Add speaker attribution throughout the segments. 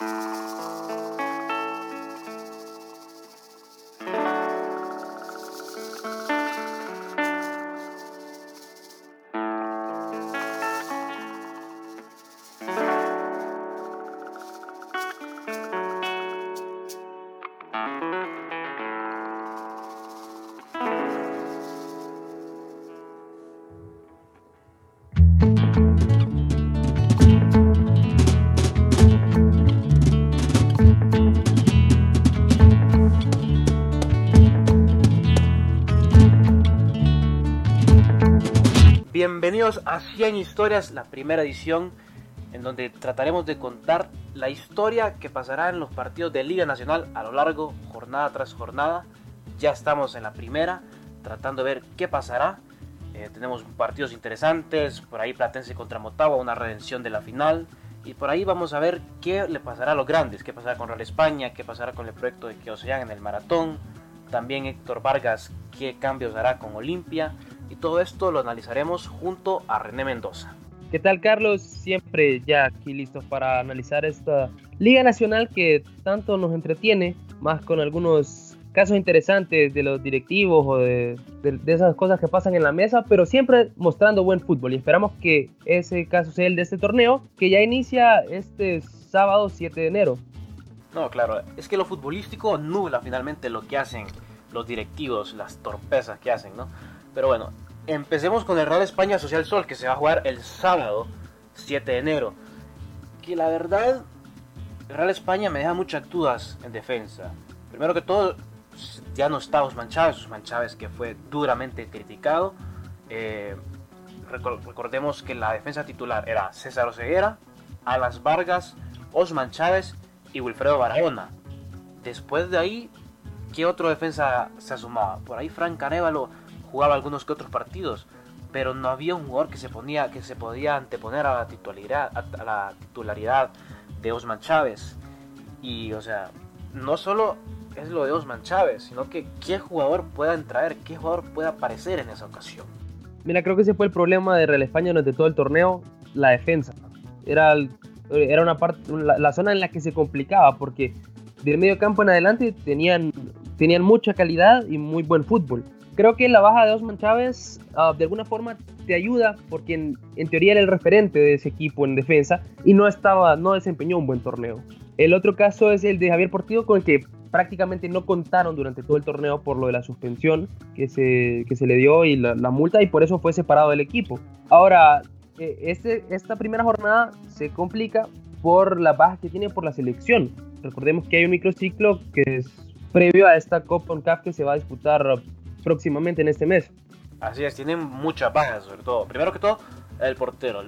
Speaker 1: Música Bienvenidos a 100 historias, la primera edición en donde trataremos de contar la historia que pasará en los partidos de Liga Nacional a lo largo, jornada tras jornada. Ya estamos en la primera, tratando de ver qué pasará. Eh, tenemos partidos interesantes, por ahí Platense contra Motagua, una redención de la final. Y por ahí vamos a ver qué le pasará a los grandes, qué pasará con Real España, qué pasará con el proyecto de que Ocean en el maratón. También Héctor Vargas, qué cambios hará con Olimpia y todo esto lo analizaremos junto a René Mendoza.
Speaker 2: ¿Qué tal Carlos? Siempre ya aquí listos para analizar esta Liga Nacional que tanto nos entretiene, más con algunos casos interesantes de los directivos o de, esas cosas que pasan en la mesa, pero siempre mostrando buen fútbol y esperamos que ese caso sea el de este torneo que ya inicia este sábado 7 de enero.
Speaker 1: No, claro, es que lo futbolístico nubla finalmente lo que hacen los directivos, las torpezas que hacen, ¿no? Pero bueno, empecemos con el Real España Social Sol, que se va a jugar el sábado 7 de enero. Que la verdad, el Real España me deja muchas dudas en defensa. Primero que todo, ya no está Osman Chávez, Osman Chávez que fue duramente criticado. Eh, recordemos que la defensa titular era César Oseguera, Alas Vargas, Osman Chávez y Wilfredo Barahona. Después de ahí, ¿qué otro defensa se asumaba? Por ahí Frank Arevalo jugaba algunos que otros partidos, pero no había un jugador que se ponía que se podía anteponer a la titularidad a, la titularidad de Osman Chávez. Y o sea, no solo es lo de Osman Chávez, sino que qué jugador pueda entrar, qué jugador pueda aparecer en esa ocasión.
Speaker 2: Mira, creo que ese fue el problema de Real España durante todo el torneo, la defensa. Era, era una parte, la, zona en la que se complicaba, porque del medio campo en adelante tenían, tenían mucha calidad y muy buen fútbol creo que la baja de Osman Chávez ah, de alguna forma te ayuda porque en, teoría era el referente de ese equipo en defensa y no estaba, no desempeñó un buen torneo. El otro caso es el de Javier Portillo con el que prácticamente no contaron durante todo el torneo por lo de la suspensión que se, que se le dio y la, multa y por eso fue separado del equipo. Ahora, eh, este, esta primera jornada se complica por la baja que tiene por la selección. Recordemos que hay un microciclo que es previo a esta Copa CAF que se va a disputar próximamente en este mes.
Speaker 1: Así es, tienen muchas bajas, sobre todo. Primero que todo, el portero,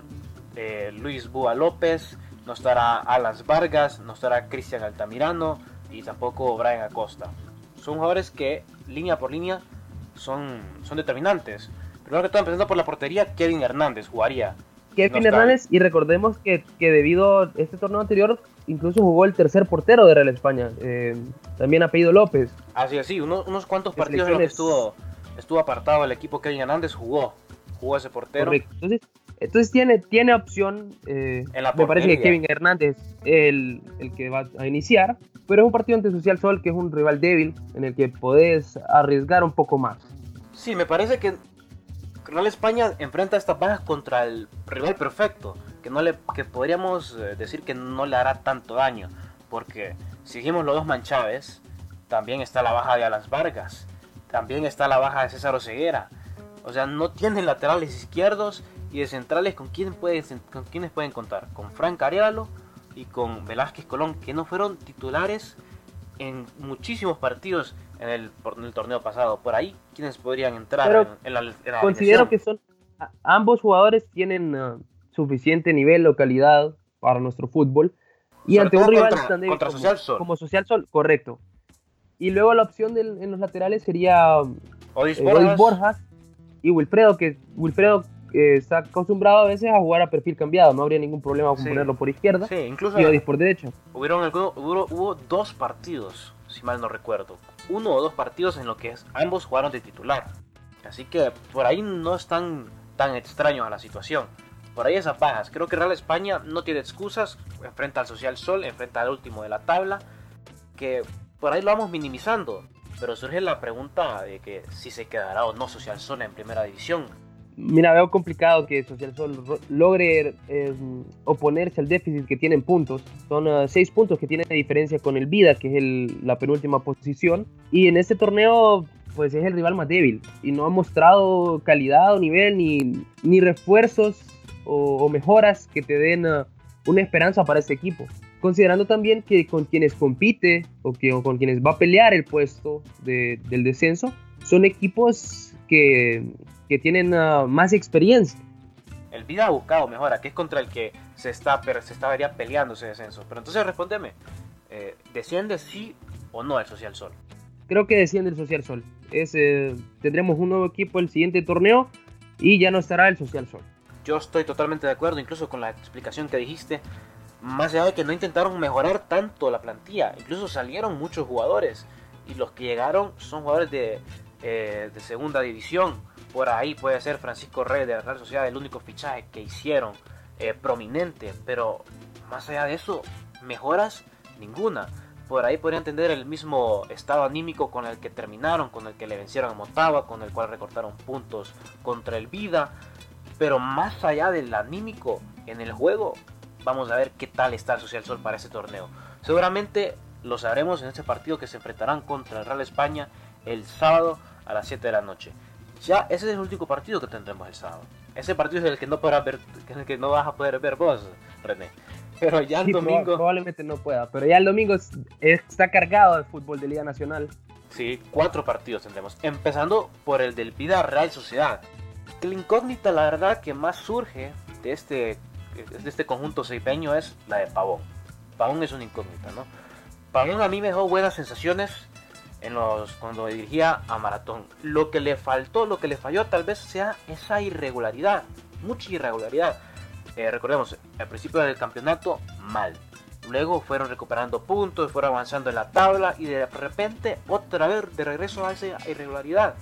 Speaker 1: eh, Luis Búa López, no estará Alas Vargas, no estará Cristian Altamirano y tampoco Brian Acosta. Son jugadores que, línea por línea, son, son determinantes. Primero que todo, empezando por la portería, Kevin Hernández jugaría.
Speaker 2: Kevin Hernández, y recordemos que, que, debido a este torneo anterior, incluso jugó el tercer portero de Real España, eh, también apellido López.
Speaker 1: Así es, sí, unos, cuantos partidos en los que estuvo, estuvo apartado el equipo Kevin Hernández, jugó, jugó ese portero.
Speaker 2: Entonces, entonces tiene, tiene opción, eh, me parece que Kevin Hernández es el, el, que va a iniciar, pero es un partido ante Social Sol que es un rival débil en el que podés arriesgar un poco más.
Speaker 1: Sí, me parece que Real España enfrenta estas bajas contra el rival perfecto, que, no le, que podríamos eh, decir que no le hará tanto daño, porque si seguimos los dos Manchaves, también está la baja de Alas Vargas, también está la baja de César Oseguera, o sea, no tienen laterales izquierdos y de centrales con, quién con quienes pueden contar, con Frank Arevalo y con Velázquez Colón, que no fueron titulares en muchísimos partidos en el, el torneo pasado. Por ahí, quienes podrían entrar en, la,
Speaker 2: Considero que son ambos jugadores tienen uh, suficiente nivel o calidad para nuestro fútbol. Y ante un rival
Speaker 1: contra, como, Social Sol.
Speaker 2: como Social Sol, correcto. Y luego la opción en los laterales sería
Speaker 1: Odis, eh,
Speaker 2: Borjas. y Wilfredo, que Wilfredo eh, está acostumbrado a veces a jugar a perfil cambiado, no habría ningún problema con ponerlo por izquierda
Speaker 1: sí, incluso
Speaker 2: y Odis por derecha.
Speaker 1: Hubieron, hubo, hubo dos partidos, si mal no recuerdo, uno o dos partidos en los que ambos jugaron de titular. Así que por ahí no están tan extraños a la situación. por ahí esas bajas. Creo que Real España no tiene excusas, enfrenta al Social Sol, enfrenta al último de la tabla, que por ahí lo vamos minimizando, pero surge la pregunta de que si se quedará o no Social Sol en primera división.
Speaker 2: Mira, veo complicado que Social Sol logre eh, oponerse al déficit que tiene en puntos. Son uh, seis puntos que tiene diferencia con el Vida, que es la penúltima posición. Y en este torneo, pues es el rival más débil. Y no ha mostrado calidad o nivel, ni, ni refuerzos o, mejoras que te den uh, una esperanza para este equipo. Considerando también que con quienes compite o, que, con quienes va a pelear el puesto de, del descenso, son equipos que, que tienen uh, más experiencia.
Speaker 1: El Vida ha buscado mejora, que es contra el que se está, se estaría peleando ese descenso. Pero entonces respóndeme, eh, ¿desciende sí o no el Social Sol?
Speaker 2: Creo que desciende el Social Sol. Es, eh, tendremos un nuevo equipo el siguiente torneo y ya no estará el Social Sol.
Speaker 1: Yo estoy totalmente de acuerdo, incluso con la explicación que dijiste. Más allá de que no intentaron mejorar tanto la plantilla, incluso salieron muchos jugadores y los que llegaron son jugadores de, eh, de segunda división por ahí puede ser Francisco Reyes de la Real Sociedad el único fichaje que hicieron eh, prominente, pero más allá de eso, mejoras ninguna. Por ahí podrían entender el mismo estado anímico con el que terminaron, con el que le vencieron a Motagua, con el cual recortaron puntos contra el Vida. Pero más allá del anímico en el juego, vamos a ver qué tal está el Social Sol para ese torneo. Seguramente lo sabremos en este partido que se enfrentarán contra el Real España el sábado a las 7 de la noche. Ya ese es el último partido que tendremos el sábado. Ese partido es el que no podrás ver, el que no vas a poder ver vos, René. Pero ya el
Speaker 2: Sí,
Speaker 1: domingo.
Speaker 2: Probablemente no pueda, pero ya el domingo es- está cargado de fútbol de Liga Nacional.
Speaker 1: Sí, cuatro partidos tendremos. Empezando por el del Vida Real Sociedad. La incógnita, la verdad, que más surge de este, de este conjunto seipeño es la de Pavón. Pavón es una incógnita, ¿no? Pavón a mí me dejó buenas sensaciones en los, cuando dirigía a Maratón. Lo que le faltó, lo que le falló tal vez sea esa irregularidad. Mucha irregularidad. Eh, recordemos, al principio del campeonato, mal. Luego fueron recuperando puntos, fueron avanzando en la tabla y de repente otra vez de regreso a esa irregularidad.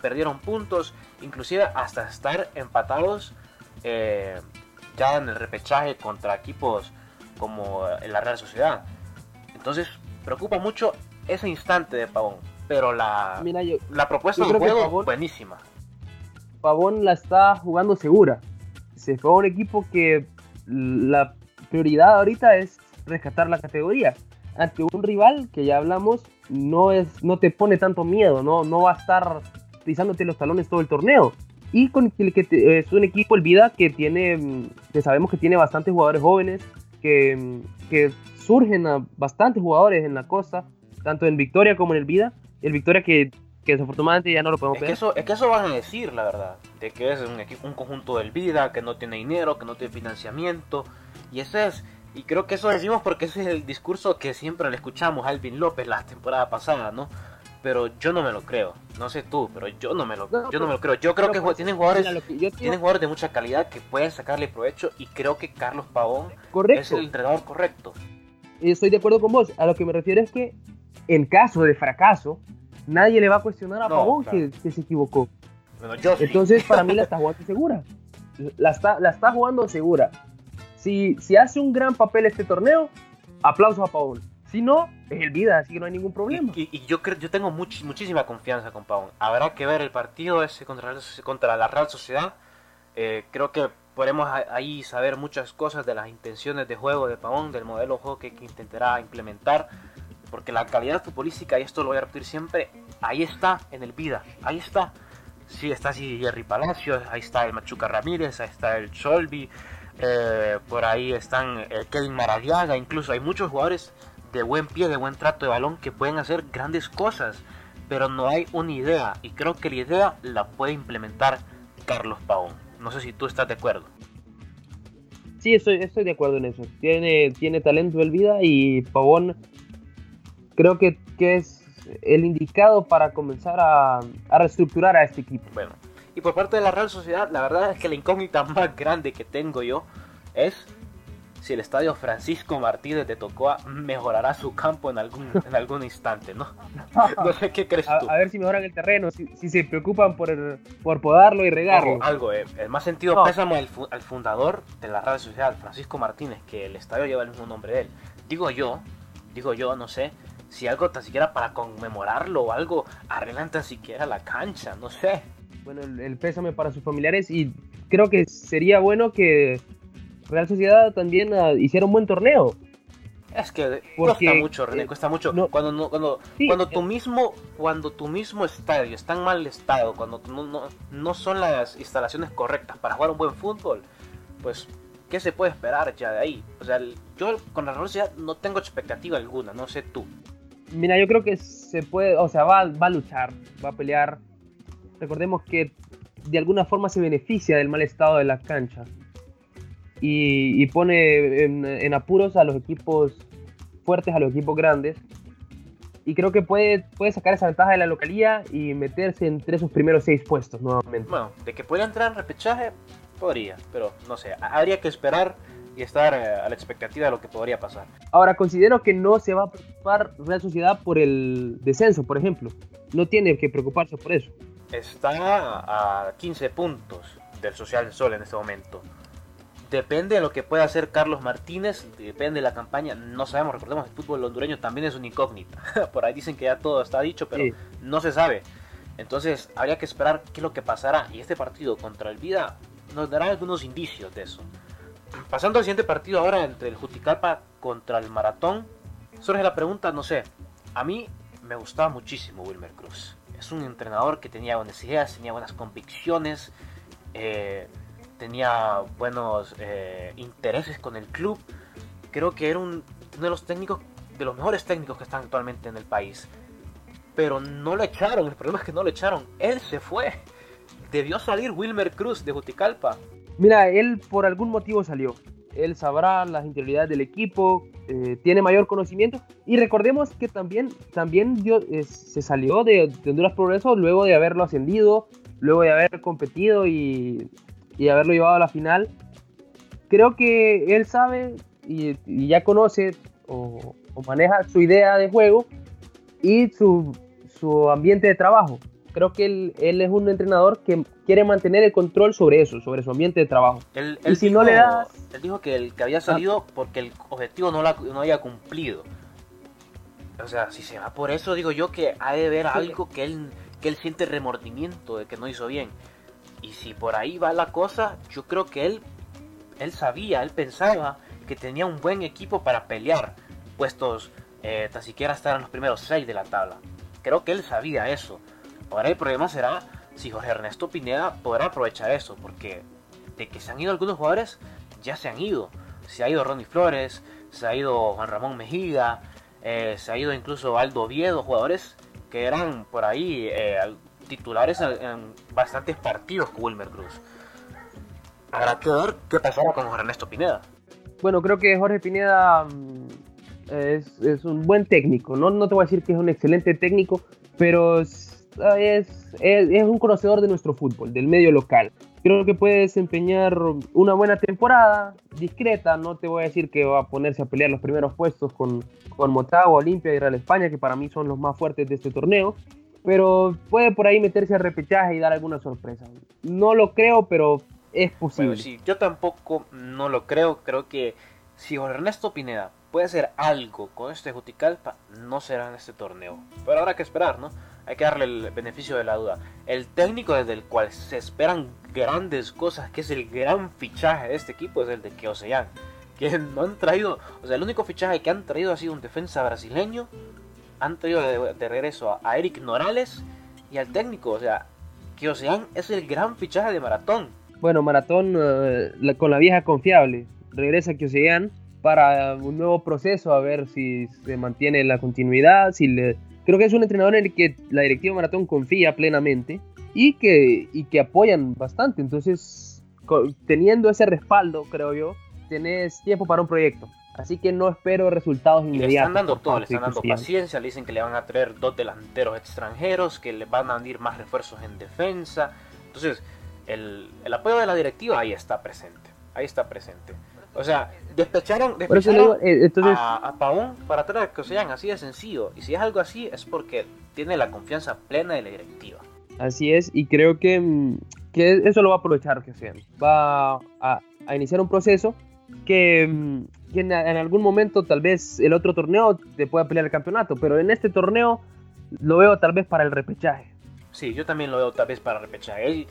Speaker 1: Perdieron puntos, inclusive hasta estar empatados eh, ya en el repechaje contra equipos como eh, la Real Sociedad. Entonces preocupa mucho ese instante de Pavón, pero la,
Speaker 2: Mira, yo,
Speaker 1: la propuesta del juego
Speaker 2: Pavón-
Speaker 1: buenísima.
Speaker 2: Pavón la está jugando segura. Se fue a un equipo que la prioridad ahorita es rescatar la categoría. Ante un rival que ya hablamos, no, es, no te pone tanto miedo, no, no va a estar pisándote los talones todo el torneo. Y con el que te- es un equipo, el Vida, que tiene, mm, que sabemos que tiene bastantes jugadores jóvenes, que, mm, que surgen a bastantes jugadores en la costa, tanto en Victoria como en el Vida. El Victoria que, que desafortunadamente ya no lo podemos
Speaker 1: Es que,
Speaker 2: ver.
Speaker 1: eso, es que eso van a decir, la verdad. De que es un, equipo, un conjunto del vida, que no tiene dinero, que no tiene financiamiento. Y ese es. Y creo que eso decimos porque ese es el discurso que siempre le escuchamos a Alvin López la temporada pasada, ¿no? Pero yo no me lo creo. No sé tú, pero yo no me lo,
Speaker 2: No,
Speaker 1: yo no me lo
Speaker 2: pero-
Speaker 1: creo. Yo creo
Speaker 2: pero
Speaker 1: que
Speaker 2: pues,
Speaker 1: tienen jugadores,
Speaker 2: que yo
Speaker 1: tienen jugadores de mucha calidad que pueden sacarle provecho. Y creo que Carlos Pavón es
Speaker 2: correcto.
Speaker 1: el entrenador correcto.
Speaker 2: Estoy de acuerdo con vos. A lo que me refiero es que en caso de fracaso, nadie le va a cuestionar a
Speaker 1: No,
Speaker 2: Pavón
Speaker 1: claro.
Speaker 2: que, que se equivocó.
Speaker 1: Bueno, yo sí.
Speaker 2: Entonces, para mí la está jugando segura. La está, la está jugando segura. Si, si hace un gran papel este torneo, aplausos a Pavón. Si no, es el vida, así que no hay ningún problema.
Speaker 1: Y, y- yo creo, yo tengo much- muchísima confianza con Pavón. Habrá que ver el partido ese contra, la- contra la Real Sociedad. Eh, creo que podremos ahí saber muchas cosas de las intenciones de juego de Pavón, del modelo de juego que, que intentará implementar. Porque la calidad futbolística, y esto lo voy a repetir siempre, ahí está en el vida, ahí está. Sí, está así Jerry Palacios, ahí está el Machuca Ramírez, ahí está el Cholby, eh, por ahí están el Kevin Maradiaga, incluso hay muchos jugadores de buen pie, de buen trato de balón que pueden hacer grandes cosas, pero no hay una idea y creo que la idea la puede implementar Carlos Pavón. No sé si tú estás de acuerdo.
Speaker 2: Sí, estoy, estoy de acuerdo en eso. Tiene, tiene talento el vida y Pavón creo que, que es el indicado para comenzar a, a reestructurar a este equipo.
Speaker 1: Bueno, y por parte de la Real Sociedad, la verdad es que la incógnita más grande que tengo yo es si el estadio Francisco Martínez de Tocoa mejorará su campo en algún, en algún instante, ¿no? No sé qué crees tú.
Speaker 2: A, ver si mejoran el terreno, si, se preocupan por, por podarlo y regarlo.
Speaker 1: algo, eh, el más sentido pésamo al, fundador de la radio social, Francisco Martínez, que el estadio lleva el mismo nombre de él. Digo yo, digo yo, no sé, si algo tan siquiera para conmemorarlo o algo, arreglan tan siquiera la cancha, no sé.
Speaker 2: Bueno, el pésame para sus familiares y creo que sería bueno que Real Sociedad también uh, hiciera un buen torneo.
Speaker 1: Es que cuesta mucho, René, cuesta mucho. cuando no, cuando, cuando tu mismo, cuando tu mismo estadio está en mal estado, cuando no, no, no son las instalaciones correctas para jugar un buen fútbol, pues ¿qué se puede esperar ya de ahí? O sea, yo con la Real Sociedad no tengo expectativa alguna, no sé tú.
Speaker 2: Mira, yo creo que se puede, o sea, va, va a luchar, va a pelear. Recordemos que de alguna forma se beneficia del mal estado de la cancha y, pone en, apuros a los equipos fuertes, a los equipos grandes. Y creo que puede, puede sacar esa ventaja de la localía y meterse entre esos primeros seis puestos nuevamente.
Speaker 1: Bueno, de que pueda entrar en repechaje, podría, pero no sé, habría que esperar y estar eh, a la expectativa de lo que podría pasar.
Speaker 2: Ahora, considero que no se va a preocupar Real Sociedad por el descenso, por ejemplo. No tiene que preocuparse por eso.
Speaker 1: Está a 15 puntos del Social Sol en este momento. Depende de lo que pueda hacer Carlos Martínez, depende de la campaña, no sabemos, recordemos, el fútbol hondureño también es una incógnita. Por ahí dicen que ya todo está dicho, pero no se sabe. Entonces habría que esperar qué es lo que pasará. Y este partido contra el Vida nos dará algunos indicios de eso. Pasando al siguiente partido ahora entre el Juticalpa contra el Maratón, surge la pregunta, no sé, a mí me gustaba muchísimo Wilmer Cruz. Es un entrenador que tenía buenas ideas, tenía buenas convicciones. Eh, tenía buenos eh, intereses con el club. Creo que era uno de los técnicos, de los mejores técnicos que están actualmente en el país. Pero no lo echaron, el problema es que no lo echaron. Él se fue. Debió salir Wilmer Cruz de Juticalpa.
Speaker 2: Mira, él por algún motivo salió. Él sabrá las interioridades del equipo, eh, tiene mayor conocimiento. Y recordemos que también, también eh, se salió de, de Honduras Progreso luego de haberlo ascendido, luego de haber competido y y haberlo llevado a la final. Creo que él sabe y, ya conoce o, maneja su idea de juego y su, su ambiente de trabajo. Creo que él, él, es un entrenador que quiere mantener el control sobre eso, sobre su ambiente de trabajo.
Speaker 1: Él, y si dijo, no le das... Él dijo que, el, que había salido porque el objetivo no, la, no había cumplido. O sea, si se va por eso, digo yo que ha de ver algo que él, que él siente remordimiento de que no hizo bien. Y si por ahí va la cosa, yo creo que él, él sabía, él pensaba que tenía un buen equipo para pelear puestos, eh, tan siquiera estar en los primeros seis de la tabla. Creo que él sabía eso. Ahora el problema será si Jorge Ernesto Pineda podrá aprovechar eso, porque de que se han ido algunos jugadores, ya se han ido. Se ha ido Ronnie Flores, se ha ido Juan Ramón Mejía, eh, se ha ido incluso Aldo Oviedo, jugadores que eran por ahí eh, titulares en, bastantes partidos con Wilmer Cruz. Habrá que ver qué pasará con Ernesto Pineda.
Speaker 2: Bueno, creo que Jorge Pineda mm, es, un buen técnico. No, no te voy a decir que es un excelente técnico, pero es, es, es, un conocedor de nuestro fútbol, del medio local. Creo que puede desempeñar una buena temporada, discreta. No te voy a decir que va a ponerse a pelear los primeros puestos con, con Motagua, Olimpia y Real España, que para mí son los más fuertes de este torneo pero puede por ahí meterse a repechaje y dar alguna sorpresa. No lo creo, pero es posible.
Speaker 1: sí, yo tampoco no lo creo. Creo que si Ernesto Pineda puede hacer algo con este Juticalpa, no será en este torneo. Pero habrá que esperar, ¿no? Hay que darle el beneficio de la duda. El técnico desde el cual se esperan grandes cosas, que es el gran fichaje de este equipo, es el de Keosean. Que no han traído, o sea, el único fichaje que han traído ha sido un defensa brasileño han traído de, regreso a, Eric Norales y al técnico. O sea, que Ocean es el gran fichaje de Maratón.
Speaker 2: Bueno, Maratón eh, con la vieja confiable. Regresa a Ocean para un nuevo proceso, a ver si se mantiene la continuidad. Si le... Creo que es un entrenador en el que la directiva Maratón confía plenamente y que, y que apoyan bastante. Entonces, teniendo ese respaldo, creo yo, tenés tiempo para un proyecto. Así que no espero resultados inmediatos. le
Speaker 1: están dando todo, le están dando paciencia, le dicen que le van a traer dos delanteros extranjeros, que le van a ir más refuerzos en defensa. Entonces, el, apoyo de la directiva ahí está presente. Ahí está presente. O sea, despecharon,
Speaker 2: le digo,
Speaker 1: despecharon
Speaker 2: eh, entonces,
Speaker 1: a, a Pavón para tratar que sean así de sencillo. Y si es algo así, es porque tiene la confianza plena de la directiva.
Speaker 2: así es, y creo que, mm, que eso lo va a aprovechar que sea. Va a, a iniciar un proceso que, mm, que en, en algún momento tal vez el otro torneo te pueda pelear el campeonato, pero en este torneo lo veo tal vez para el repechaje.
Speaker 1: Sí, yo también lo veo tal vez para repechaje.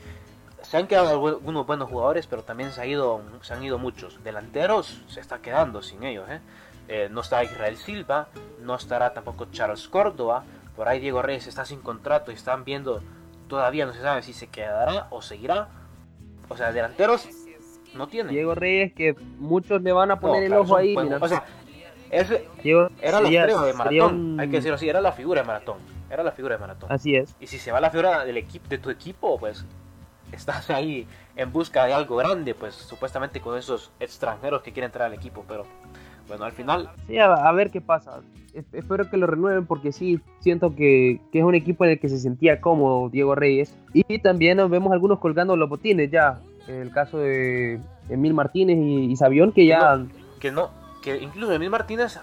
Speaker 1: Se han quedado algu- algunos buenos jugadores, pero también se, ha ido, se han ido muchos. Delanteros se está quedando sin ellos. ¿eh? Eh, no está Israel Silva, no estará tampoco Charles Córdoba. Por ahí Diego Reyes está sin contrato y están viendo, todavía no se sabe si se quedará o seguirá. O sea, delanteros no tienen.
Speaker 2: Diego Reyes, que muchos le van a
Speaker 1: No,
Speaker 2: poner el
Speaker 1: claro,
Speaker 2: ojo ahí.
Speaker 1: buen- o sea, ese
Speaker 2: Diego
Speaker 1: era la estrella de maratón.
Speaker 2: un-
Speaker 1: Hay que decirlo así, era la figura de maratón. Era la figura de maratón.
Speaker 2: Así es.
Speaker 1: Y si se va la figura del equipo, de tu equipo, pues estás ahí en busca de algo grande, pues supuestamente con esos extranjeros que quieren entrar al equipo, pero bueno, al final,
Speaker 2: Sí, a, a ver qué pasa. Es- Espero que lo renueven porque sí, siento que, que es un equipo en el que se sentía cómodo Diego Reyes. Y también nos vemos algunos colgando los botines ya. El caso de Emil Martínez y, y Sabión, que ya...
Speaker 1: que no, que incluso Emil Martínez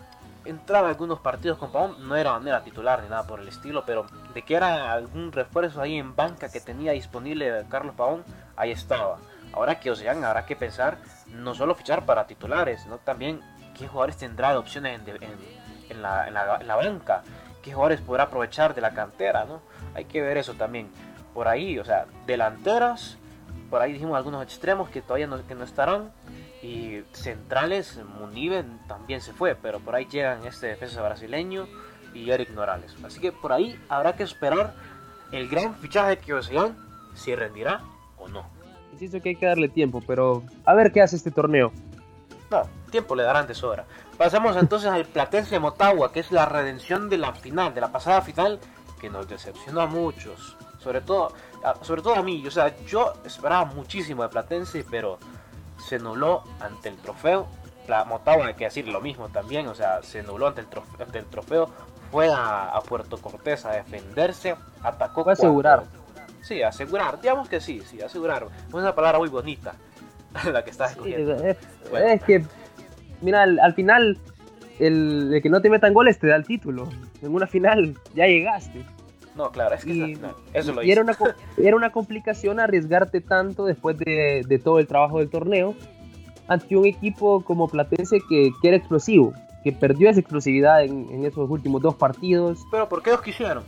Speaker 1: entraba algunos partidos con Pavón, no era, no titular ni nada por el estilo, pero de que era algún refuerzo ahí en banca que tenía disponible Carlos Pavón, ahí estaba. Ahora que Ocean habrá que pensar no solo fichar para titulares, sino también qué jugadores tendrá de opciones en, en- en la, en la- la banca, qué jugadores podrá aprovechar de la cantera, ¿no? Hay que ver eso también. Por ahí, o sea, delanteras, por ahí dijimos algunos extremos que todavía no, que no estarán, y centrales, Munive también se fue, pero por ahí llegan este defensa brasileño y Eric Morales. Así que por ahí habrá que esperar el gran fichaje que Ocean, si rendirá o no.
Speaker 2: Insisto que hay que darle tiempo, pero a ver qué hace este torneo.
Speaker 1: No, tiempo le darán de sobra. Pasamos entonces al Platense Motagua, que es la redención de la final, de la pasada final, que nos decepcionó a muchos. Sobre todo, sobre todo a mí. O sea, yo esperaba muchísimo de Platense, pero se nubló ante el trofeo. La Motagua, hay que decir lo mismo también. O sea, se nubló ante el trofeo. Ante el trofeo fue a, a Puerto Cortés a defenderse, atacó.
Speaker 2: Fue asegurar.
Speaker 1: Sí, asegurar. Digamos que sí, sí, asegurar. Es una palabra muy bonita la que estás
Speaker 2: Sí,
Speaker 1: escogiendo.
Speaker 2: es,
Speaker 1: Bueno.
Speaker 2: es que, mira, al, al final, el, el que no te metan goles te da el título. En una final ya llegaste.
Speaker 1: No, claro, es que
Speaker 2: Y,
Speaker 1: final. Eso lo
Speaker 2: y era, una, era una complicación arriesgarte tanto después de, de todo el trabajo del torneo ante un equipo como Platense que, que era explosivo, que perdió esa explosividad en, en esos últimos dos partidos.
Speaker 1: Pero ¿por qué los quisieron?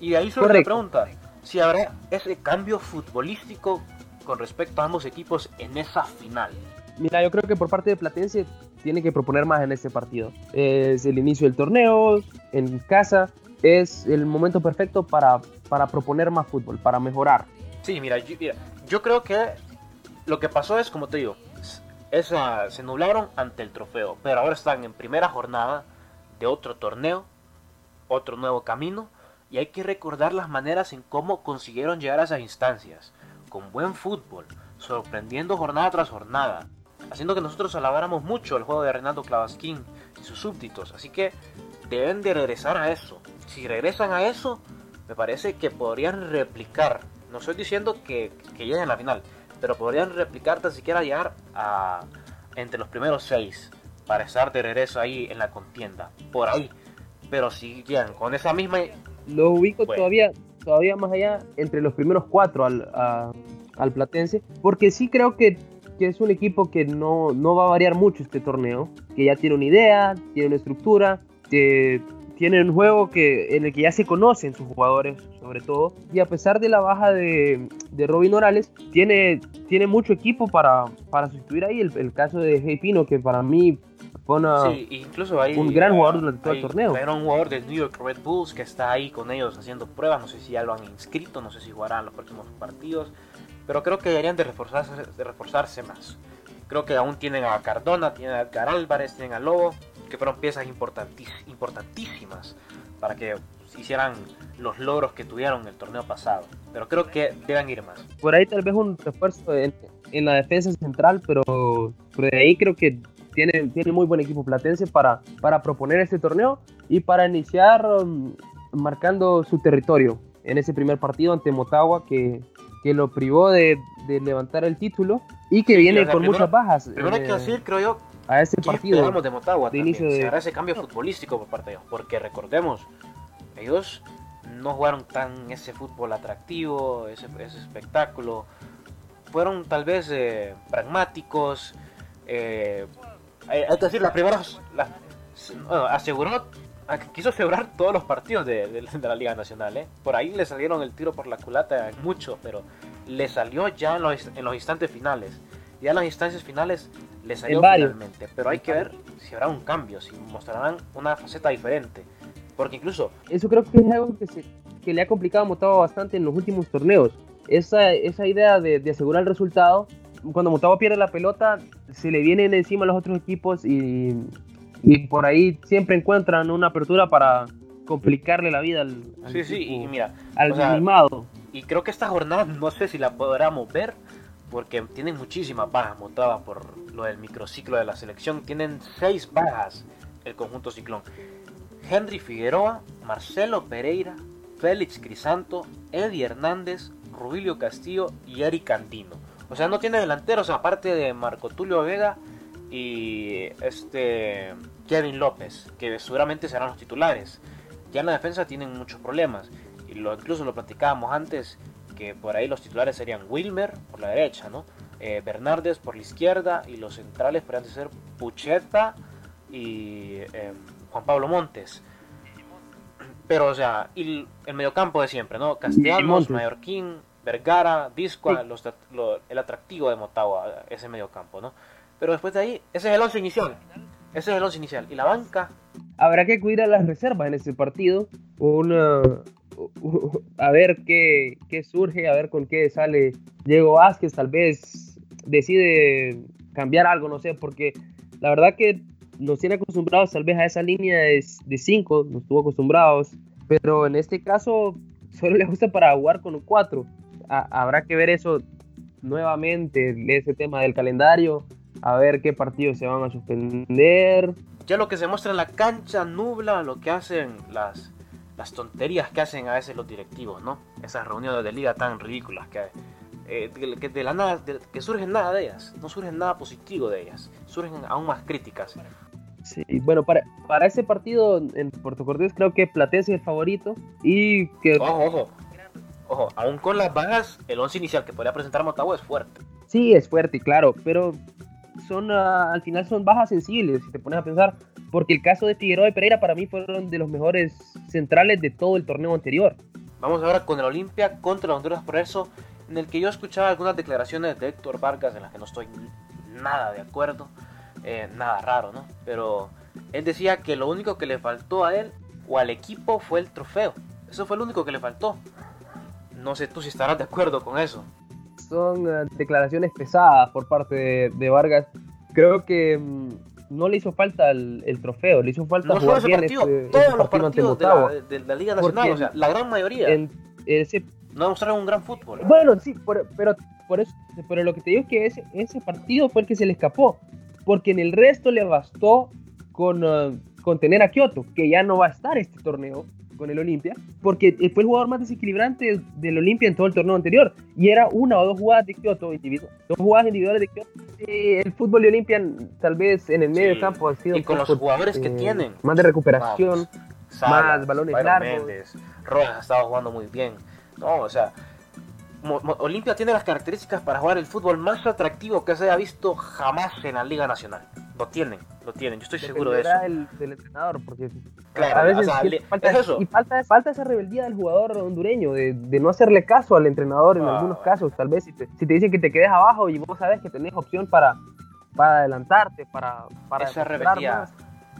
Speaker 1: Y de ahí surge la pregunta. Si habrá ese cambio futbolístico con respecto a ambos equipos en esa final.
Speaker 2: Mira, yo creo que por parte de Platense tiene que proponer más en este partido. Es el inicio del torneo, en casa, es el momento perfecto para, para proponer más fútbol, para mejorar.
Speaker 1: Sí, mira yo, mira, yo creo que lo que pasó es, como te digo, s- esa, se nublaron ante el trofeo, pero ahora están en primera jornada de otro torneo, otro nuevo camino, y hay que recordar las maneras en cómo consiguieron llegar a esas instancias, con buen fútbol, sorprendiendo jornada tras jornada, haciendo que nosotros alabáramos mucho el juego de Renato Clavasquín y sus súbditos, así que deben de regresar a eso. Si regresan a eso, me parece que podrían replicar, no estoy diciendo que, que lleguen a la final, pero podrían replicar tan siquiera llegar a entre los primeros seis para estar de regreso ahí en la contienda, por ahí. Pero si llegan con esa misma
Speaker 2: Lo ubico
Speaker 1: Bueno.
Speaker 2: todavía, todavía más allá entre los primeros cuatro al, a- al Platense, porque sí creo que, que es un equipo que no, no va a variar mucho este torneo, que ya tiene una idea, tiene una estructura, que tiene un juego que, en el que ya se conocen sus jugadores, sobre todo, y a pesar de la baja de, de Robin Morales, tiene, tiene mucho equipo para, para sustituir ahí el, el caso de Hey Pino, que para mí fue una...
Speaker 1: Sí, incluso hay
Speaker 2: un gran jugador durante todo el torneo.
Speaker 1: Era un jugador del New York Red Bulls que está ahí con ellos haciendo pruebas. No sé si ya lo han inscrito, no sé si jugarán los próximos partidos. Pero creo que deberían de reforzarse, de reforzarse más. Creo que aún tienen a Cardona, tienen a Edgar Álvarez, tienen a Lobo, que fueron piezas importantísimas para que hicieran los logros que tuvieron el torneo pasado. Pero creo que deben ir más.
Speaker 2: por ahí tal vez un refuerzo en, en la defensa central, pero, de ahí creo que tiene, tiene muy buen equipo platense para, para proponer este torneo y para iniciar um, marcando su territorio en ese primer partido ante Motagua que, que lo privó de, de levantar el título y que
Speaker 1: Sí,
Speaker 2: viene con
Speaker 1: primero-
Speaker 2: muchas bajas.
Speaker 1: Primero hay que
Speaker 2: Eh,
Speaker 1: decir, creo yo,
Speaker 2: a ese partido.
Speaker 1: de Motagua de inicio de... ese cambio futbolístico por parte de ellos, porque recordemos, ellos no jugaron tan ese fútbol atractivo, ese, ese espectáculo. Fueron tal vez eh, pragmáticos. Eh, es decir, las primeras. aseguró. Quiso asegurar todos los partidos de, la Liga Nacional. ¿eh? Por ahí le salieron el tiro por la culata mucho, pero le salió ya en los, en los instantes finales. Ya en las instancias finales le salió finalmente. Pero hay que ver si habrá un cambio, si mostrarán una faceta diferente. Porque incluso...
Speaker 2: Eso creo que es algo que, se, que le ha complicado a Motagua bastante en los últimos torneos. Esa, esa idea de, de asegurar el resultado, cuando Motagua pierde la pelota, se le vienen encima los otros equipos y, y por ahí siempre encuentran una apertura para complicarle la vida al,
Speaker 1: sí, sí, y mira,
Speaker 2: al animado.
Speaker 1: Y creo que esta jornada no sé si la podremos ver porque tienen muchísimas bajas Motagua por lo del microciclo de la selección. Tienen seis bajas el conjunto ciclón. Henry Figueroa, Marcelo Pereira, Félix Crisanto, Eddie Hernández, Rubilio Castillo y Eric Andino. O sea, no tiene delanteros aparte de Marco Tulio Vega y este Kevin López, que seguramente serán los titulares. Ya en la defensa tienen muchos problemas. Lo, incluso lo platicábamos antes, que por ahí los titulares serían Wilmer por la derecha, ¿no? Eh, Bernardes por la izquierda y los centrales podrían ser Pucheta y em, Juan Pablo Montes. Pero, o sea, y el mediocampo de siempre, ¿no? Castellanos, Mallorquín, Vergara, Disco, el atractivo de Motagua, ese mediocampo, ¿no? Pero después de ahí, ese es el once inicial. Ese es el once inicial. Y la banca.
Speaker 2: Habrá que cuidar las reservas en ese partido. Una, a ver qué, qué surge, a ver con qué sale Diego Vázquez. Tal vez decide cambiar algo, no sé, porque la verdad que nos tiene acostumbrados tal vez a esa línea de 5, nos estuvo acostumbrados, pero en este caso solo le gusta para jugar con un 4. Habrá que ver eso nuevamente, ese tema del calendario, a ver qué partidos se van a suspender.
Speaker 1: Ya lo que se muestra en la cancha nubla lo que hacen las, las tonterías que hacen a veces los directivos, ¿no? Esas reuniones de liga tan ridículas que, eh, que de la nada, que surgen nada de ellas, no surgen nada positivo de ellas, surgen aún más críticas.
Speaker 2: Sí, bueno, para, para ese partido en Puerto Cortés creo que Platense es el favorito y que...
Speaker 1: Ojo, ojo, ojo, aún con las bajas, el once inicial que podría presentar Motagua es fuerte.
Speaker 2: Sí, es fuerte, claro, pero son uh, al final son bajas sensibles, si te pones a pensar, porque el caso de Figueroa y Pereira para mí fueron de los mejores centrales de todo el torneo anterior.
Speaker 1: Vamos ahora con el Olimpia contra Honduras Progreso, en el que yo escuchaba algunas declaraciones de Héctor Vargas en las que no estoy nada de acuerdo. Eh, nada raro, ¿no? Pero él decía que lo único que le faltó a él o al equipo fue el trofeo. Eso fue lo único que le faltó. No sé tú si estarás de acuerdo con eso.
Speaker 2: Son eh, declaraciones pesadas por parte de, Vargas. Creo que mm, no le hizo falta el, trofeo, le hizo falta
Speaker 1: no jugar bien partido, este, todos los partidos de la, Liga Nacional, o sea, la gran mayoría. no mostraron un gran fútbol.
Speaker 2: Bueno, sí, pero por eso, pero lo que te digo es que ese, ese partido fue el que se le escapó porque en el resto le bastó con, uh, con tener a Kioto, que ya no va a estar este torneo con el Olimpia, porque fue el jugador más desequilibrante del Olimpia en todo el torneo anterior, y era una o dos jugadas de Kioto, dos jugadas individuales de Kioto. el fútbol de Olimpia, tal vez en el medio del campo, ha sido.
Speaker 1: Y con los jugadores que eh, tienen.
Speaker 2: Más de recuperación, más balones largos.
Speaker 1: Rojas ha estado jugando muy bien. No, o sea, Olimpia tiene las características para jugar el fútbol más atractivo que se haya visto jamás en la Liga Nacional. Lo tienen, lo tienen, yo estoy seguro de eso.
Speaker 2: El, del entrenador, porque
Speaker 1: claro, a veces falta, eso.
Speaker 2: Y falta, falta, esa rebeldía del jugador hondureño, de, no hacerle caso al entrenador en ah. algunos casos. Tal vez si te, si te, dicen que te quedes abajo y vos sabes que tenés opción para, para adelantarte, para, para
Speaker 1: esa rebeldía.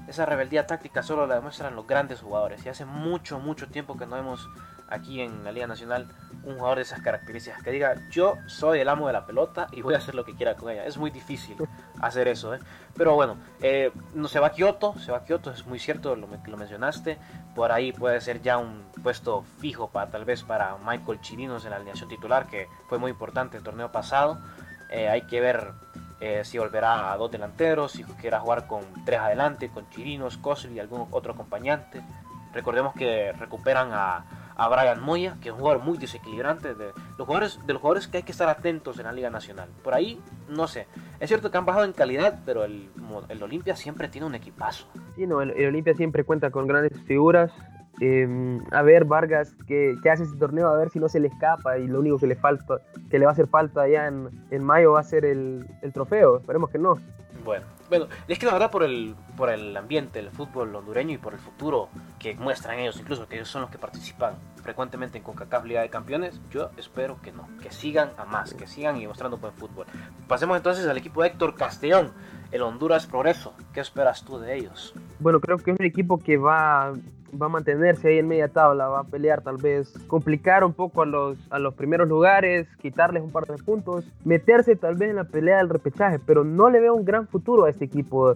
Speaker 1: Esa rebeldía táctica solo la demuestran los grandes jugadores. Y hace mucho, mucho tiempo que no hemos aquí en la Liga Nacional un jugador de esas características que diga yo soy el amo de la pelota y voy a hacer lo que quiera con ella. Es muy difícil hacer eso, ¿eh? pero bueno, eh, no se va a Kioto, se va a Kioto, es muy cierto lo lo mencionaste. Por ahí puede ser ya un puesto fijo para tal vez para Michael Chirinos en la alineación titular, que fue muy importante el torneo pasado. Eh, hay que ver eh, si volverá a dos delanteros, si quiera jugar con tres adelante, con Chirinos, Cosli y algún otro acompañante. Recordemos que recuperan a a Brian Moya, que es un jugador muy desequilibrante, de los jugadores, de los jugadores que hay que estar atentos en la Liga Nacional. Por ahí, no sé. Es cierto que han bajado en calidad, pero el, el Olimpia siempre tiene un equipazo.
Speaker 2: Sí, no, el, el Olimpia siempre cuenta con grandes figuras. Eh, a ver Vargas ¿qué, qué, hace ese torneo, a ver si no se le escapa y lo único que le falta, que le va a hacer falta allá en, en mayo va a ser el, el, trofeo, esperemos que no.
Speaker 1: Bueno, bueno, es que la verdad por el, por el ambiente del fútbol hondureño y por el futuro que muestran ellos, incluso que ellos son los que participan frecuentemente en CONCACAF Liga de Campeones, yo espero que no, que sigan a más, que sigan y mostrando buen fútbol. Pasemos entonces al equipo de Héctor Castellón, el Honduras Progreso, ¿qué esperas tú de ellos?
Speaker 2: Bueno, creo que es un equipo que va va a mantenerse ahí en media tabla, va a pelear tal vez, complicar un poco a los, a los primeros lugares, quitarles un par de puntos, meterse tal vez en la pelea del repechaje, pero no le veo un gran futuro a este equipo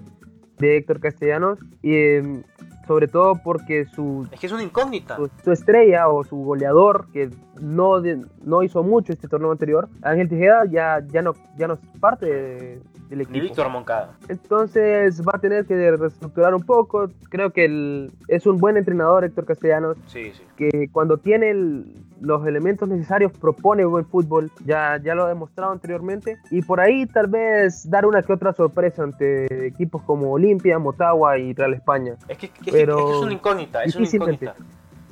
Speaker 2: de Héctor Castellanos. Y eh, sobre todo porque su
Speaker 1: es que es una incógnita.
Speaker 2: su, su, estrella o su goleador que no, de, no hizo mucho este torneo anterior Ángel Tejeda ya, ya no ya no es parte de, del equipo.
Speaker 1: Ni Víctor Moncada.
Speaker 2: Entonces va a tener que reestructurar un poco. Creo que el, es un buen entrenador Héctor Castellanos
Speaker 1: sí, sí.
Speaker 2: que cuando tiene el, los elementos necesarios propone buen fútbol ya, ya lo ha demostrado anteriormente y por ahí tal vez dar una que otra sorpresa ante equipos como Olimpia, Motagua y Real España
Speaker 1: es que, que pero es, que es una incógnita, es una incógnita.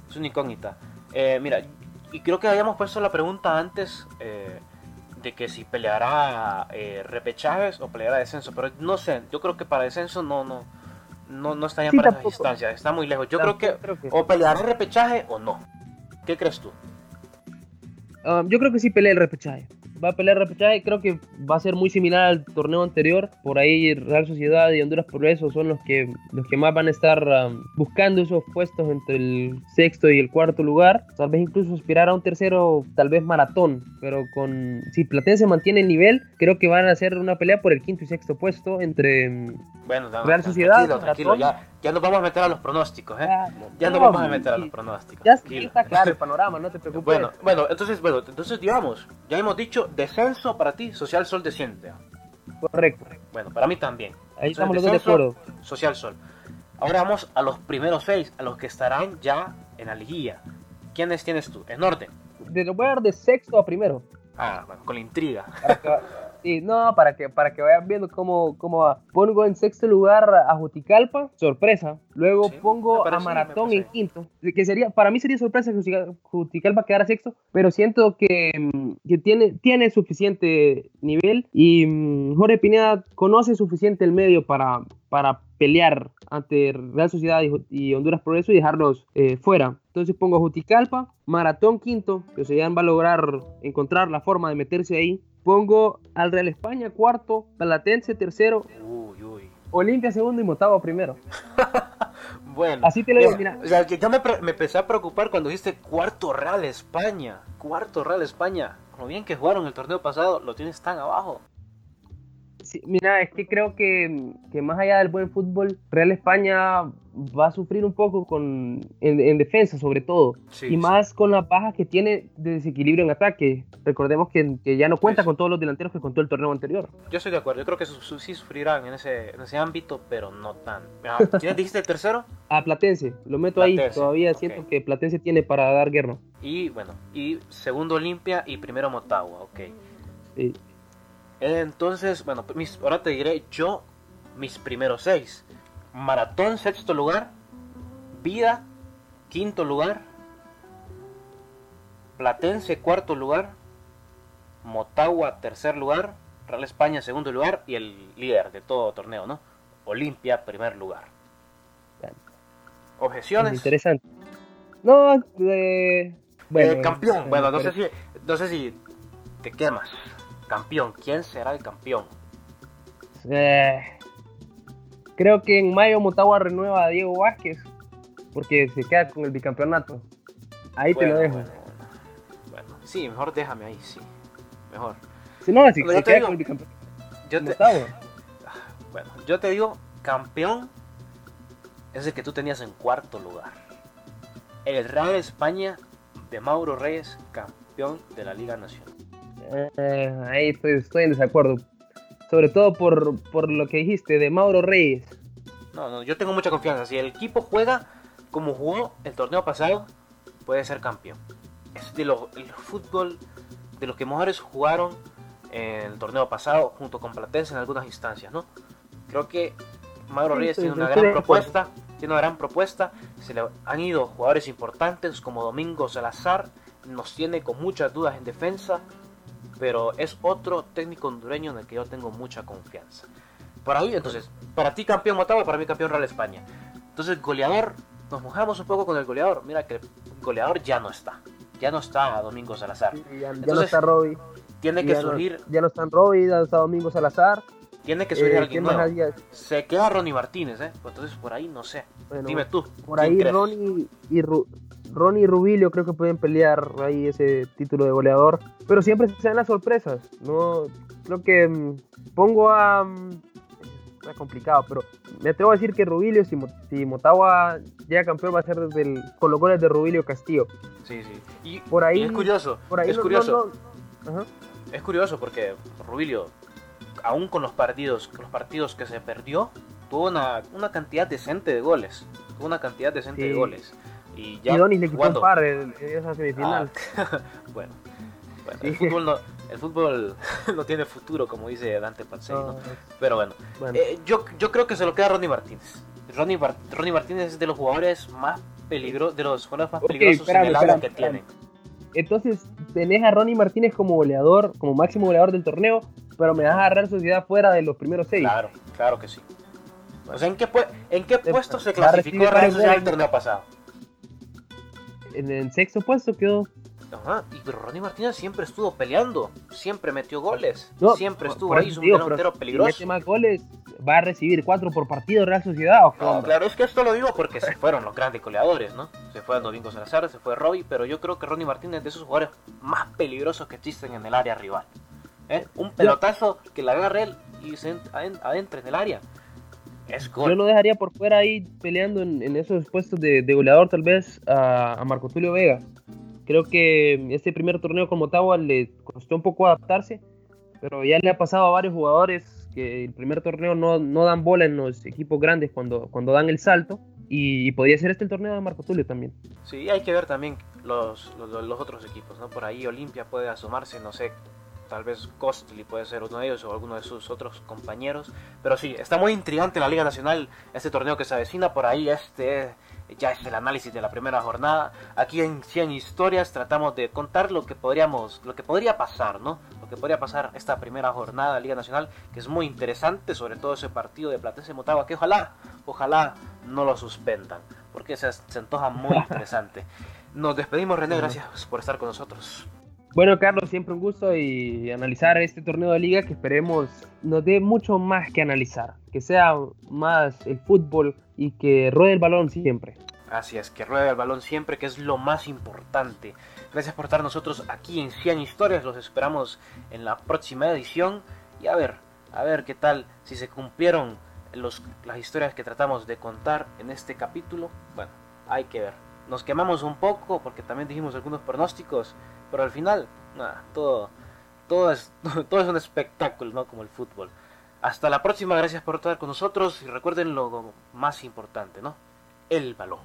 Speaker 1: Es una incógnita. Eh, mira, y creo que habíamos puesto la pregunta antes eh, de que si peleará eh, repechajes o peleará descenso, pero no sé, yo creo que para descenso no, no, no, no estaría sí, para esa distancia, está muy lejos. Yo creo que, creo que, o peleará repechaje o no. ¿Qué crees tú?
Speaker 2: Um, yo creo que sí pelea el repechaje va a pelear repechaje. Creo que va a ser muy similar al torneo anterior. Por ahí Real Sociedad y Honduras Progreso son los que, los que más van a estar um, buscando esos puestos entre el sexto y el cuarto lugar. Tal vez incluso aspirar a un tercero, tal vez maratón. Pero con si Platense mantiene el nivel, creo que van a hacer una pelea por el quinto y sexto puesto entre
Speaker 1: bueno, no,
Speaker 2: Real Sociedad.
Speaker 1: Tranquilo, tranquilo, ya, ya nos vamos a meter a los pronósticos, ¿eh? Ya, ya nos vamos a meter a los pronósticos.
Speaker 2: Ya está claro el panorama, no te preocupes.
Speaker 1: Bueno, bueno, entonces, bueno, entonces digamos, ya hemos dicho descenso para ti, Social Sol desciende.
Speaker 2: Correcto.
Speaker 1: Bueno, para mí también.
Speaker 2: Ahí estamos los dos de acuerdo.
Speaker 1: Social Sol. Ahora vamos a los primeros seis, a los que estarán ya en la liguilla. ¿Quiénes tienes tú? En orden.
Speaker 2: Te lo voy a dar de sexto a primero.
Speaker 1: Ah, bueno, con la intriga.
Speaker 2: Sí, no, para que, para que vayan viendo cómo, cómo va. Pongo en sexto lugar a Juticalpa, sorpresa. Luego sí, pongo a Maratón en quinto, que sería, para mí sería sorpresa que Juticalpa quedara sexto, pero siento que, que tiene, tiene suficiente nivel y um, Jorge Pineda conoce suficiente el medio para, para pelear ante Real Sociedad y, y Honduras Progreso y dejarlos eh, fuera. Entonces pongo a Juticalpa, Maratón quinto, que se va a lograr encontrar la forma de meterse ahí. Pongo al Real España cuarto, Platense tercero,
Speaker 1: uy, uy.
Speaker 2: Olimpia segundo y Motagua primero.
Speaker 1: bueno,
Speaker 2: así te lo digo, mira.
Speaker 1: O sea, que ya me, me, empecé a preocupar cuando dijiste cuarto Real España. Cuarto Real España. Lo bien que jugaron el torneo pasado, lo tienes tan abajo.
Speaker 2: Sí, mira, es que creo que, que, más allá del buen fútbol, Real España va a sufrir un poco con, en, en defensa, sobre todo.
Speaker 1: Sí,
Speaker 2: y más sí. con las bajas que tiene de desequilibrio en ataque. Recordemos que, que ya no cuenta con todos los delanteros que contó el torneo anterior.
Speaker 1: Yo estoy de acuerdo. Yo creo que su, sí sufrirán en ese, en ese ámbito, pero no tan. ¿Quién dijiste el tercero?
Speaker 2: A Platense. Lo meto
Speaker 1: Platense.
Speaker 2: ahí. Todavía
Speaker 1: okay.
Speaker 2: siento que Platense tiene para dar guerra.
Speaker 1: Y bueno, y segundo Olimpia y primero Motagua. Ok.
Speaker 2: Sí.
Speaker 1: Entonces, bueno, mis, ahora te diré yo mis primeros seis. Maratón, sexto lugar. Vida, quinto lugar. Platense, cuarto lugar. Motagua, tercer lugar. Real España, segundo lugar. Y el líder de todo torneo, ¿no? Olimpia, primer lugar. ¿Objeciones?
Speaker 2: Interesante. No, eh, bueno,
Speaker 1: eh, campeón. Bueno, no sé si, no sé si te quemas campeón. ¿Quién será el campeón?
Speaker 2: Eh, creo que en mayo Motagua renueva a Diego Vázquez porque se queda con el bicampeonato. Ahí
Speaker 1: bueno,
Speaker 2: te lo dejo.
Speaker 1: Bueno, bueno, sí, mejor déjame ahí, sí. Mejor.
Speaker 2: Si no, si se queda digo, con el bicampeonato.
Speaker 1: Yo te, bueno, yo te digo, campeón es el que tú tenías en cuarto lugar. El Real España de Mauro Reyes, campeón de la Liga Nacional.
Speaker 2: Eh, ahí estoy, estoy, en desacuerdo. Sobre todo por, por, lo que dijiste de Mauro Reyes.
Speaker 1: No, no, yo tengo mucha confianza. Si el equipo juega como jugó el torneo pasado, puede ser campeón. Es de lo, el fútbol de los que mejores jugaron en el torneo pasado junto con Platense en algunas instancias, ¿no? Creo que Mauro Reyes tiene una gran propuesta, tiene una gran propuesta, se le han ido jugadores importantes como Domingo Salazar, nos tiene con muchas dudas en defensa, pero es otro técnico hondureño en el que yo tengo mucha confianza. Por ahí, entonces, para ti campeón Motagua, para mí campeón Real España. Entonces, goleador, nos mojamos un poco con el goleador. Mira que el goleador ya no está. Ya no está Domingo Salazar.
Speaker 2: ya, no está Roby.
Speaker 1: Tiene que surgir.
Speaker 2: ya no están Roby, ya no está Domingo Salazar.
Speaker 1: Tiene que surgir eh, alguien nuevo. Se queda Ronnie Martínez, ¿eh? Entonces por ahí no sé. Dime tú.
Speaker 2: Por ahí Ronnie y, Ronnie y Rubilio creo que pueden pelear ahí ese título de goleador. Pero siempre se dan las sorpresas. No, creo que mm, pongo a. Mm, está complicado, pero me atrevo a decir que Rubilio, si, si Motagua llega campeón, va a ser desde el, con los goles de Rubilio Castillo.
Speaker 1: Sí, sí. Y, por ahí, es curioso. Por ahí es curioso. Es curioso porque Rubilio, aún con los partidos, con los partidos que se perdió, tuvo una, una cantidad decente de goles. Tuvo una cantidad decente de goles. Y ya.
Speaker 2: Donis le quitó un par en esa semifinal.
Speaker 1: Ah, bueno, el fútbol no, el fútbol no tiene futuro, como dice Dante Pansey, Pero bueno, eh, yo, yo creo que se lo queda Ronnie Martínez. Ronnie, Martínez es de los jugadores más peligrosos, de los jugadores más peligrosos en el área que tiene.
Speaker 2: Entonces, tenés a Ronnie Martínez como goleador, como máximo goleador del torneo, pero me vas a agarrar Sociedad fuera de los primeros seis.
Speaker 1: Claro, claro que sí. O sea, ¿en qué, ¿en qué puesto se clasificó Real Sociedad el torneo pasado?
Speaker 2: En el sexto puesto quedó.
Speaker 1: Ajá, y pero Ronnie Martínez siempre estuvo peleando, siempre metió goles, siempre estuvo ahí, es un delantero peligroso.
Speaker 2: Si mete más goles, va a recibir cuatro por partido Real Sociedad. ¿o
Speaker 1: no, claro, es que esto lo digo porque se fueron los grandes goleadores, ¿no? Se fue Domingo Salazar, se fue Robbie, pero yo creo que Ronnie Martínez es de esos jugadores más peligrosos que existen en el área rival. ¿eh? Un pelotazo que la agarre él y se adentre en el área. Es gol.
Speaker 2: Yo lo dejaría por fuera ahí peleando en, esos puestos de, goleador tal vez a, Marco Tulio Vega. Creo que este primer torneo con Motagua le costó un poco adaptarse, pero ya le ha pasado a varios jugadores que el primer torneo no, no dan bola en los equipos grandes cuando, cuando dan el salto. Y, podría ser este el torneo de Marco Tulio también.
Speaker 1: Sí, hay que ver también los, los, otros equipos, ¿no? Por ahí Olimpia puede asomarse, no sé, tal vez Costly puede ser uno de ellos o alguno de sus otros compañeros. Pero sí, está muy intrigante la Liga Nacional, este torneo que se avecina. Por ahí este ya es el análisis de la primera jornada. Aquí en 100 historias tratamos de contar lo que podríamos, lo que podría pasar, ¿no? Lo que podría pasar esta primera jornada de Liga Nacional, que es muy interesante, sobre todo ese partido de Platense Motagua, que ojalá, ojalá no lo suspendan, porque se, se antoja muy interesante. Nos despedimos, René, gracias por estar con nosotros.
Speaker 2: Bueno, Carlos, siempre un gusto y analizar este torneo de liga que esperemos nos dé mucho más que analizar, que sea más el fútbol y que ruede el balón siempre.
Speaker 1: Así es, que ruede el balón siempre, que es lo más importante. Gracias por estar nosotros aquí en 100 historias, los esperamos en la próxima edición y a ver, a ver qué tal, si se cumplieron los, las historias que tratamos de contar en este capítulo, bueno, hay que ver. Nos quemamos un poco porque también dijimos algunos pronósticos, pero al final, nada, todo, todo, es, todo es un espectáculo, ¿no? Como el fútbol. Hasta la próxima, gracias por estar con nosotros y recuerden lo más importante, ¿no? El balón.